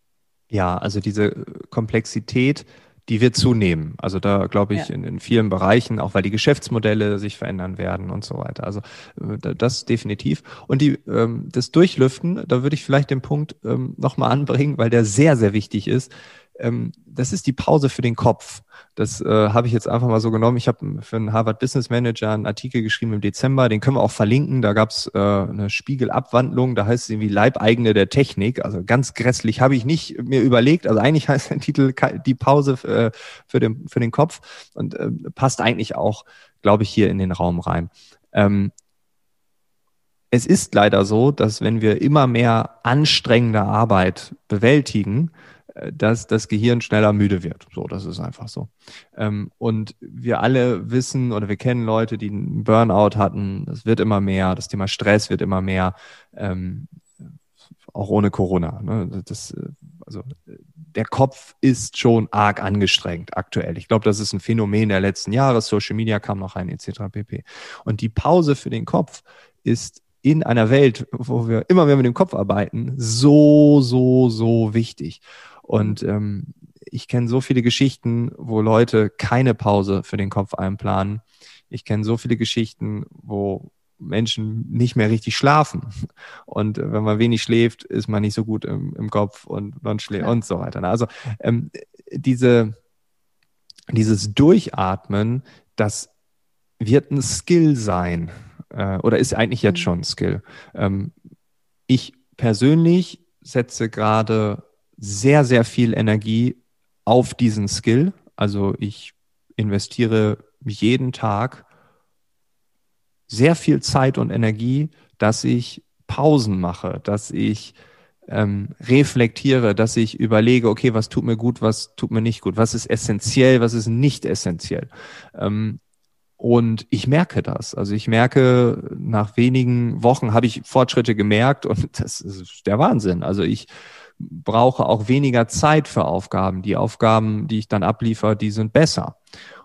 Ja, also diese Komplexität, die wird zunehmen. Also da glaube ich ja. in, in, vielen Bereichen, auch weil die Geschäftsmodelle sich verändern werden und so weiter. Also äh, das definitiv. Und die, ähm, das Durchlüften, da würde ich vielleicht den Punkt ähm, nochmal anbringen, weil der sehr, sehr wichtig ist ähm, das ist die Pause für den Kopf. Das äh, habe ich jetzt einfach mal so genommen. Ich habe für einen Harvard Business Manager einen Artikel geschrieben im Dezember, den können wir auch verlinken. Da gab es äh, eine Spiegelabwandlung, da heißt es irgendwie Leibeigene der Technik. Also ganz grässlich habe ich nicht mir überlegt. Also eigentlich heißt der Titel die Pause für, äh, für, den, für den Kopf und äh, passt eigentlich auch, glaube ich, hier in den Raum rein. Ähm, es ist leider so, dass wenn wir immer mehr anstrengende Arbeit bewältigen, dass das Gehirn schneller müde wird. So, das ist einfach so. Ähm, und wir alle wissen oder wir kennen Leute, die einen Burnout hatten. Das wird immer mehr. Das Thema Stress wird immer mehr. Ähm, auch ohne Corona. Ne? Das, also der Kopf ist schon arg angestrengt aktuell. Ich glaube, das ist ein Phänomen der letzten Jahre. Social Media kam noch rein, etc. pp. Und die Pause für den Kopf ist in einer Welt, wo wir immer mehr mit dem Kopf arbeiten, so, so, so wichtig. Und ähm, ich kenne so viele Geschichten, wo Leute keine Pause für den Kopf einplanen. Ich kenne so viele Geschichten, wo Menschen nicht mehr richtig schlafen. Und wenn man wenig schläft, ist man nicht so gut im, im Kopf und man schläft ja. und so weiter. Also ähm, diese, dieses Durchatmen, das wird ein Skill sein äh, oder ist eigentlich jetzt mhm. schon ein Skill. Ähm, ich persönlich setze gerade sehr, sehr viel Energie auf diesen Skill. Also ich investiere jeden Tag sehr viel Zeit und Energie, dass ich Pausen mache, dass ich ähm, reflektiere, dass ich überlege, okay, was tut mir gut, was tut mir nicht gut, was ist essentiell, was ist nicht essentiell. Ähm, und ich merke das. Also ich merke, nach wenigen Wochen habe ich Fortschritte gemerkt und das ist der Wahnsinn. Also ich brauche auch weniger Zeit für Aufgaben. Die Aufgaben, die ich dann abliefere, die sind besser.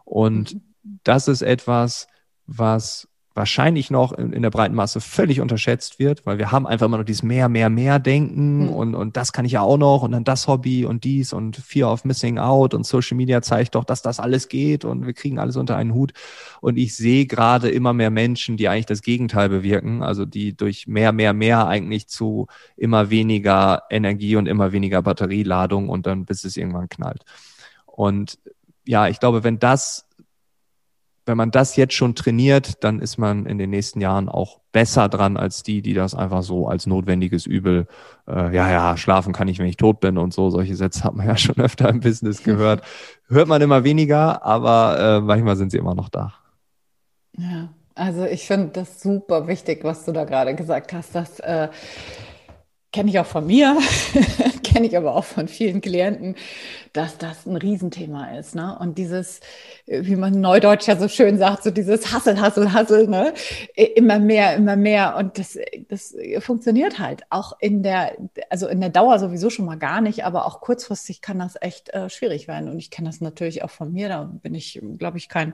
Und das ist etwas, was wahrscheinlich noch in, in, der breiten Masse völlig unterschätzt wird, weil wir haben einfach immer noch dieses mehr, mehr, mehr Denken mhm. und, und das kann ich ja auch noch und dann das Hobby und dies und Fear of Missing Out und Social Media zeigt doch, dass das alles geht und wir kriegen alles unter einen Hut. Und ich sehe gerade immer mehr Menschen, die eigentlich das Gegenteil bewirken, also die durch mehr, mehr, mehr eigentlich zu immer weniger Energie und immer weniger Batterieladung und dann bis es irgendwann knallt. Und ja, ich glaube, wenn das wenn man das jetzt schon trainiert, dann ist man in den nächsten Jahren auch besser dran als die, die das einfach so als notwendiges Übel, äh, ja, ja, schlafen kann ich, wenn ich tot bin und so. Solche Sätze hat man ja schon öfter im Business gehört. Hört man immer weniger, aber äh, manchmal sind sie immer noch da. Ja, also ich finde das super wichtig, was du da gerade gesagt hast, dass äh, kenne ich auch von mir, kenne ich aber auch von vielen Klienten, dass das ein Riesenthema ist. Ne? Und dieses, wie man Neudeutsch ja so schön sagt, so dieses Hassel, Hassel, Hassel, ne? immer mehr, immer mehr. Und das, das funktioniert halt auch in der, also in der Dauer sowieso schon mal gar nicht, aber auch kurzfristig kann das echt äh, schwierig werden. Und ich kenne das natürlich auch von mir, da bin ich, glaube ich, kein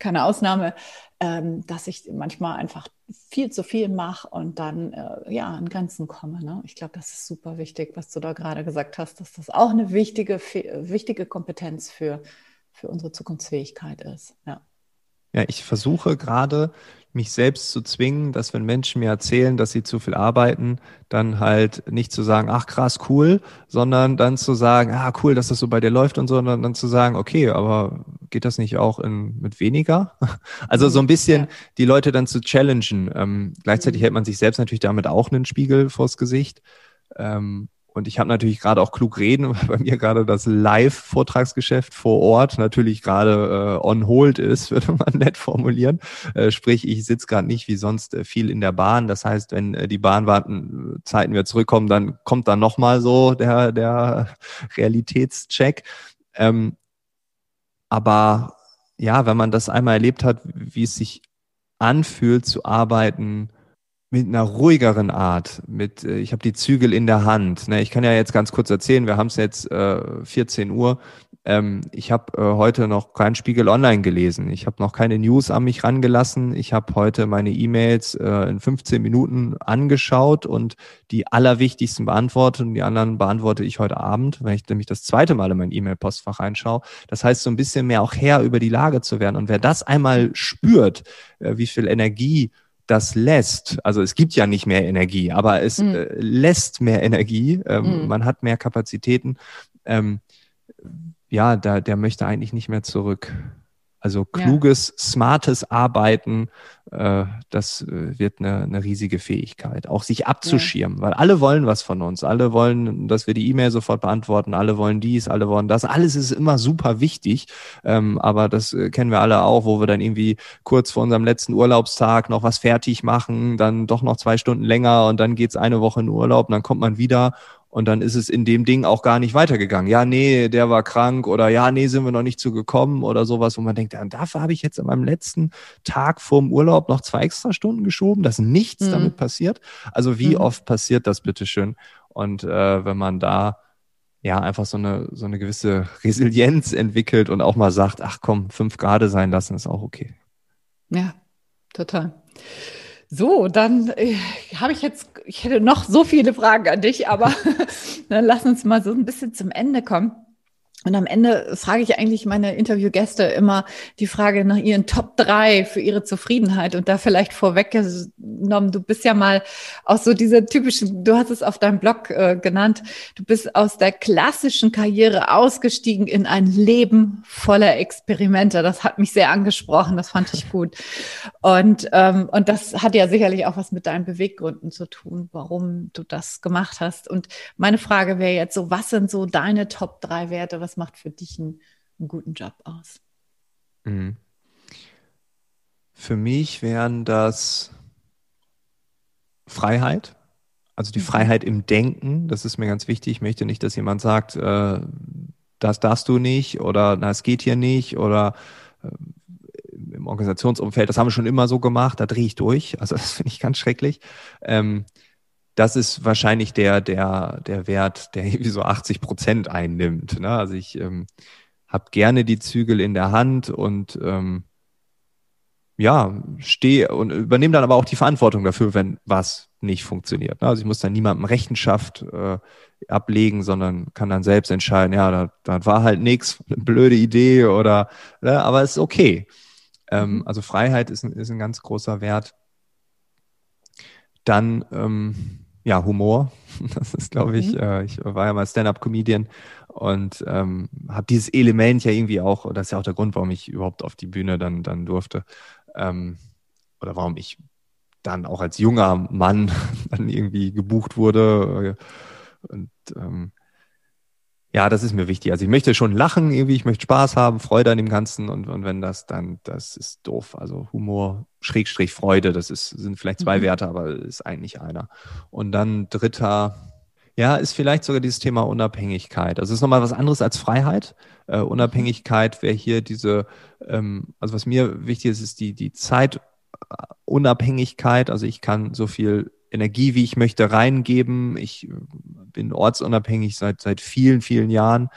keine Ausnahme, ähm, dass ich manchmal einfach viel zu viel mache und dann äh, ja an Grenzen komme. Ne? Ich glaube, das ist super wichtig, was du da gerade gesagt hast, dass das auch eine wichtige, wichtige Kompetenz für, für unsere Zukunftsfähigkeit ist. Ja. Ja, ich versuche gerade mich selbst zu zwingen, dass wenn Menschen mir erzählen, dass sie zu viel arbeiten, dann halt nicht zu sagen, ach krass, cool, sondern dann zu sagen, ah cool, dass das so bei dir läuft und so, sondern dann zu sagen, okay, aber geht das nicht auch in, mit weniger? Also so ein bisschen ja. die Leute dann zu challengen. Ähm, gleichzeitig mhm. hält man sich selbst natürlich damit auch einen Spiegel vors Gesicht. Ähm, und ich habe natürlich gerade auch klug reden, weil bei mir gerade das Live-Vortragsgeschäft vor Ort natürlich gerade äh, on hold ist, würde man nett formulieren. Äh, sprich, ich sitze gerade nicht wie sonst äh, viel in der Bahn. Das heißt, wenn äh, die Bahnwartenzeiten wieder zurückkommen, dann kommt dann nochmal so der, der Realitätscheck. Ähm, aber ja, wenn man das einmal erlebt hat, wie es sich anfühlt zu arbeiten, mit einer ruhigeren Art, mit äh, ich habe die Zügel in der Hand. Ne? Ich kann ja jetzt ganz kurz erzählen, wir haben es jetzt äh, 14 Uhr. Ähm, ich habe äh, heute noch keinen Spiegel Online gelesen. Ich habe noch keine News an mich rangelassen. Ich habe heute meine E-Mails äh, in 15 Minuten angeschaut und die allerwichtigsten beantwortet und die anderen beantworte ich heute Abend, wenn ich nämlich das zweite Mal in mein E-Mail-Postfach reinschaue. Das heißt, so ein bisschen mehr auch Herr über die Lage zu werden. Und wer das einmal spürt, äh, wie viel Energie das lässt, also es gibt ja nicht mehr Energie, aber es mhm. äh, lässt mehr Energie, ähm, mhm. man hat mehr Kapazitäten, ähm, ja, da, der möchte eigentlich nicht mehr zurück. Also kluges, ja. smartes Arbeiten, äh, das äh, wird eine, eine riesige Fähigkeit. Auch sich abzuschirmen, ja. weil alle wollen was von uns. Alle wollen, dass wir die E-Mail sofort beantworten. Alle wollen dies, alle wollen das. Alles ist immer super wichtig. Ähm, aber das äh, kennen wir alle auch, wo wir dann irgendwie kurz vor unserem letzten Urlaubstag noch was fertig machen, dann doch noch zwei Stunden länger und dann geht's eine Woche in Urlaub und dann kommt man wieder und dann ist es in dem Ding auch gar nicht weitergegangen. Ja, nee, der war krank oder ja, nee, sind wir noch nicht zu gekommen oder sowas, wo man denkt, ja, dafür habe ich jetzt an meinem letzten Tag vorm Urlaub noch zwei extra Stunden geschoben, dass nichts mhm. damit passiert. Also wie mhm. oft passiert das bitteschön? Und äh, wenn man da ja einfach so eine, so eine gewisse Resilienz entwickelt und auch mal sagt, ach komm, fünf Grad sein lassen, ist auch okay. Ja, total. So, dann äh, habe ich jetzt, ich hätte noch so viele Fragen an dich, aber dann lass uns mal so ein bisschen zum Ende kommen. Und am Ende frage ich eigentlich meine Interviewgäste immer die Frage nach ihren Top drei für ihre Zufriedenheit. Und da vielleicht vorweggenommen, du bist ja mal aus so dieser typischen, du hast es auf deinem Blog äh, genannt, du bist aus der klassischen Karriere ausgestiegen in ein Leben voller Experimente. Das hat mich sehr angesprochen, das fand ich gut. Und, ähm, und das hat ja sicherlich auch was mit deinen Beweggründen zu tun, warum du das gemacht hast. Und meine Frage wäre jetzt so, was sind so deine Top drei Werte? was macht für dich einen, einen guten Job aus? Mhm. Für mich wären das Freiheit, also die mhm. Freiheit im Denken. Das ist mir ganz wichtig. Ich möchte nicht, dass jemand sagt, äh, das darfst du nicht oder na, es geht hier nicht oder äh, im Organisationsumfeld, das haben wir schon immer so gemacht, da drehe ich durch. Also das finde ich ganz schrecklich. Ähm, das ist wahrscheinlich der, der, der Wert, der irgendwie so 80 Prozent einnimmt. Ne? Also ich ähm, habe gerne die Zügel in der Hand und ähm, ja, stehe und übernehme dann aber auch die Verantwortung dafür, wenn was nicht funktioniert. Ne? Also ich muss dann niemandem Rechenschaft äh, ablegen, sondern kann dann selbst entscheiden, ja, da, da war halt nichts, eine blöde Idee oder, ne? aber es ist okay. Ähm, mhm. also Freiheit ist ein, ist ein ganz großer Wert. Dann ähm, ja, Humor. Das ist, glaube ich, mhm. äh, ich war ja mal Stand-up-Comedian und ähm, habe dieses Element ja irgendwie auch, das ist ja auch der Grund, warum ich überhaupt auf die Bühne dann, dann durfte. Ähm, oder warum ich dann auch als junger Mann dann irgendwie gebucht wurde. Und ähm, ja, das ist mir wichtig. Also ich möchte schon lachen, irgendwie, ich möchte Spaß haben, Freude an dem Ganzen und, und wenn das dann, das ist doof. Also Humor, Schrägstrich Freude, das ist, sind vielleicht zwei mhm. Werte, aber ist eigentlich einer. Und dann dritter, ja, ist vielleicht sogar dieses Thema Unabhängigkeit. Also es ist nochmal was anderes als Freiheit. Äh, Unabhängigkeit wäre hier diese, ähm, also was mir wichtig ist, ist die, die Zeitunabhängigkeit. Also ich kann so viel Energie, wie ich möchte, reingeben. Ich äh, bin ortsunabhängig seit, seit vielen, vielen Jahren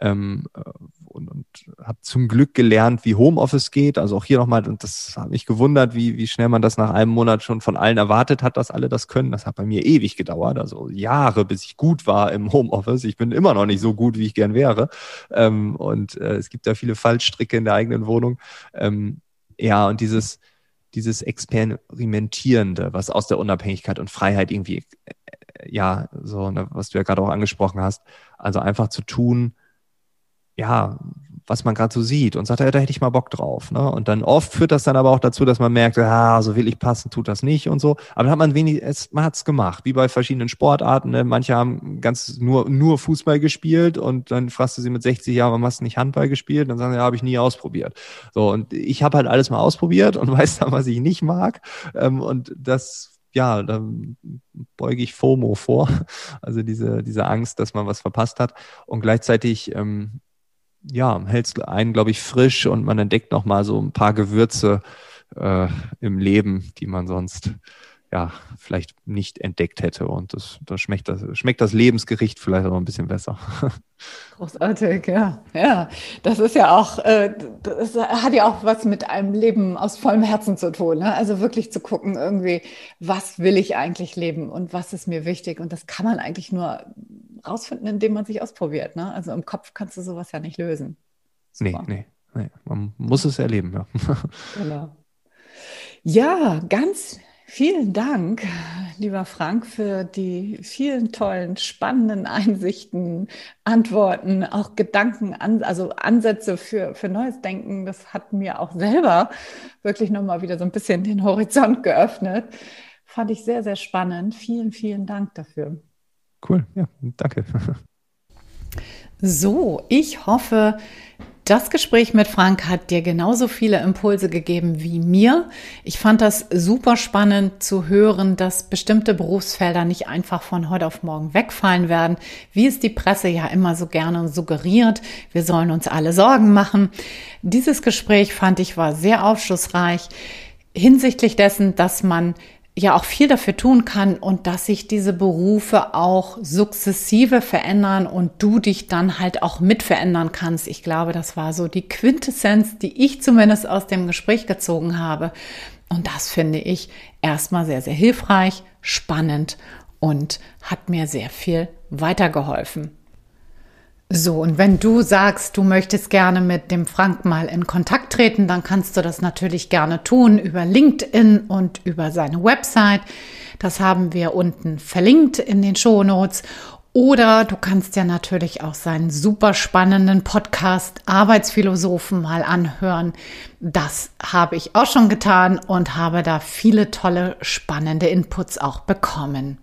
ähm, äh, und, und habe zum Glück gelernt, wie Homeoffice geht. Also auch hier nochmal, und das hat mich gewundert, wie, wie schnell man das nach einem Monat schon von allen erwartet hat, dass alle das können. Das hat bei mir ewig gedauert, also Jahre, bis ich gut war im Homeoffice. Ich bin immer noch nicht so gut, wie ich gern wäre. Ähm, und äh, es gibt da viele Fallstricke in der eigenen Wohnung. Ähm, ja, und dieses, dieses Experimentierende, was aus der Unabhängigkeit und Freiheit irgendwie, äh, ja, so, ne, was du ja gerade auch angesprochen hast, also einfach zu tun, ja, was man gerade so sieht und sagt, ja, da hätte ich mal Bock drauf. Ne? Und dann oft führt das dann aber auch dazu, dass man merkt, ah, so will ich passen, tut das nicht und so. Aber dann hat man wenig, es, man hat's gemacht, wie bei verschiedenen Sportarten. Ne? Manche haben ganz nur, nur Fußball gespielt und dann fragst du sie mit 60 Jahren, warum hast du nicht Handball gespielt? Und dann sagen sie, ja, habe ich nie ausprobiert. So, und ich habe halt alles mal ausprobiert und weiß dann, was ich nicht mag. Ähm, und das ja, da beuge ich FOMO vor, also diese, diese Angst, dass man was verpasst hat. Und gleichzeitig ähm, ja, hält es einen, glaube ich, frisch und man entdeckt noch mal so ein paar Gewürze äh, im Leben, die man sonst ja, vielleicht nicht entdeckt hätte. Und das, das schmeckt das, schmeckt das Lebensgericht vielleicht auch ein bisschen besser. Großartig, ja. Ja, das ist ja auch, äh, das hat ja auch was mit einem Leben aus vollem Herzen zu tun. Ne? Also wirklich zu gucken, irgendwie, was will ich eigentlich leben und was ist mir wichtig. Und das kann man eigentlich nur rausfinden, indem man sich ausprobiert. Ne? Also im Kopf kannst du sowas ja nicht lösen. Super. Nee, nee, nee. Man muss es erleben, ja. Genau. Ja, ganz Vielen Dank, lieber Frank, für die vielen tollen, spannenden Einsichten, Antworten, auch Gedanken, also Ansätze für, für neues Denken. Das hat mir auch selber wirklich nochmal wieder so ein bisschen den Horizont geöffnet. Fand ich sehr, sehr spannend. Vielen, vielen Dank dafür. Cool, ja, danke. So, ich hoffe, das Gespräch mit Frank hat dir genauso viele Impulse gegeben wie mir. Ich fand das super spannend zu hören, dass bestimmte Berufsfelder nicht einfach von heute auf morgen wegfallen werden, wie es die Presse ja immer so gerne suggeriert. Wir sollen uns alle Sorgen machen. Dieses Gespräch fand ich war sehr aufschlussreich hinsichtlich dessen, dass man ja auch viel dafür tun kann und dass sich diese Berufe auch sukzessive verändern und du dich dann halt auch mit verändern kannst. Ich glaube, das war so die Quintessenz, die ich zumindest aus dem Gespräch gezogen habe. Und das finde ich erstmal sehr, sehr hilfreich, spannend und hat mir sehr viel weitergeholfen. So, und wenn du sagst, du möchtest gerne mit dem Frank mal in Kontakt treten, dann kannst du das natürlich gerne tun über LinkedIn und über seine Website. Das haben wir unten verlinkt in den Show Notes. Oder du kannst ja natürlich auch seinen super spannenden Podcast Arbeitsphilosophen mal anhören. Das habe ich auch schon getan und habe da viele tolle, spannende Inputs auch bekommen.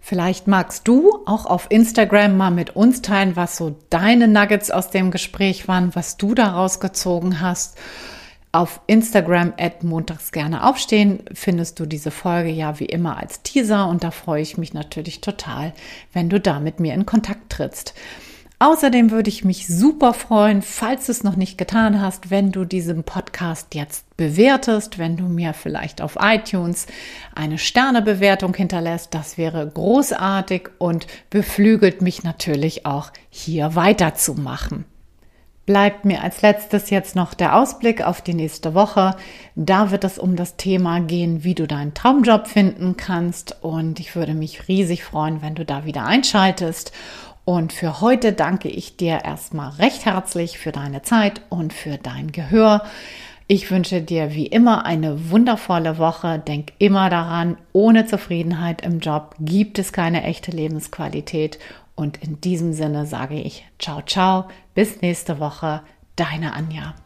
Vielleicht magst du auch auf Instagram mal mit uns teilen, was so deine Nuggets aus dem Gespräch waren, was du daraus gezogen hast. Auf Instagram at montags gerne aufstehen findest du diese Folge ja wie immer als Teaser und da freue ich mich natürlich total, wenn du da mit mir in Kontakt trittst. Außerdem würde ich mich super freuen, falls du es noch nicht getan hast, wenn du diesen Podcast jetzt bewertest, wenn du mir vielleicht auf iTunes eine Sternebewertung hinterlässt. Das wäre großartig und beflügelt mich natürlich auch hier weiterzumachen. Bleibt mir als letztes jetzt noch der Ausblick auf die nächste Woche. Da wird es um das Thema gehen, wie du deinen Traumjob finden kannst. Und ich würde mich riesig freuen, wenn du da wieder einschaltest. Und für heute danke ich dir erstmal recht herzlich für deine Zeit und für dein Gehör. Ich wünsche dir wie immer eine wundervolle Woche. Denk immer daran, ohne Zufriedenheit im Job gibt es keine echte Lebensqualität. Und in diesem Sinne sage ich ciao, ciao, bis nächste Woche, deine Anja.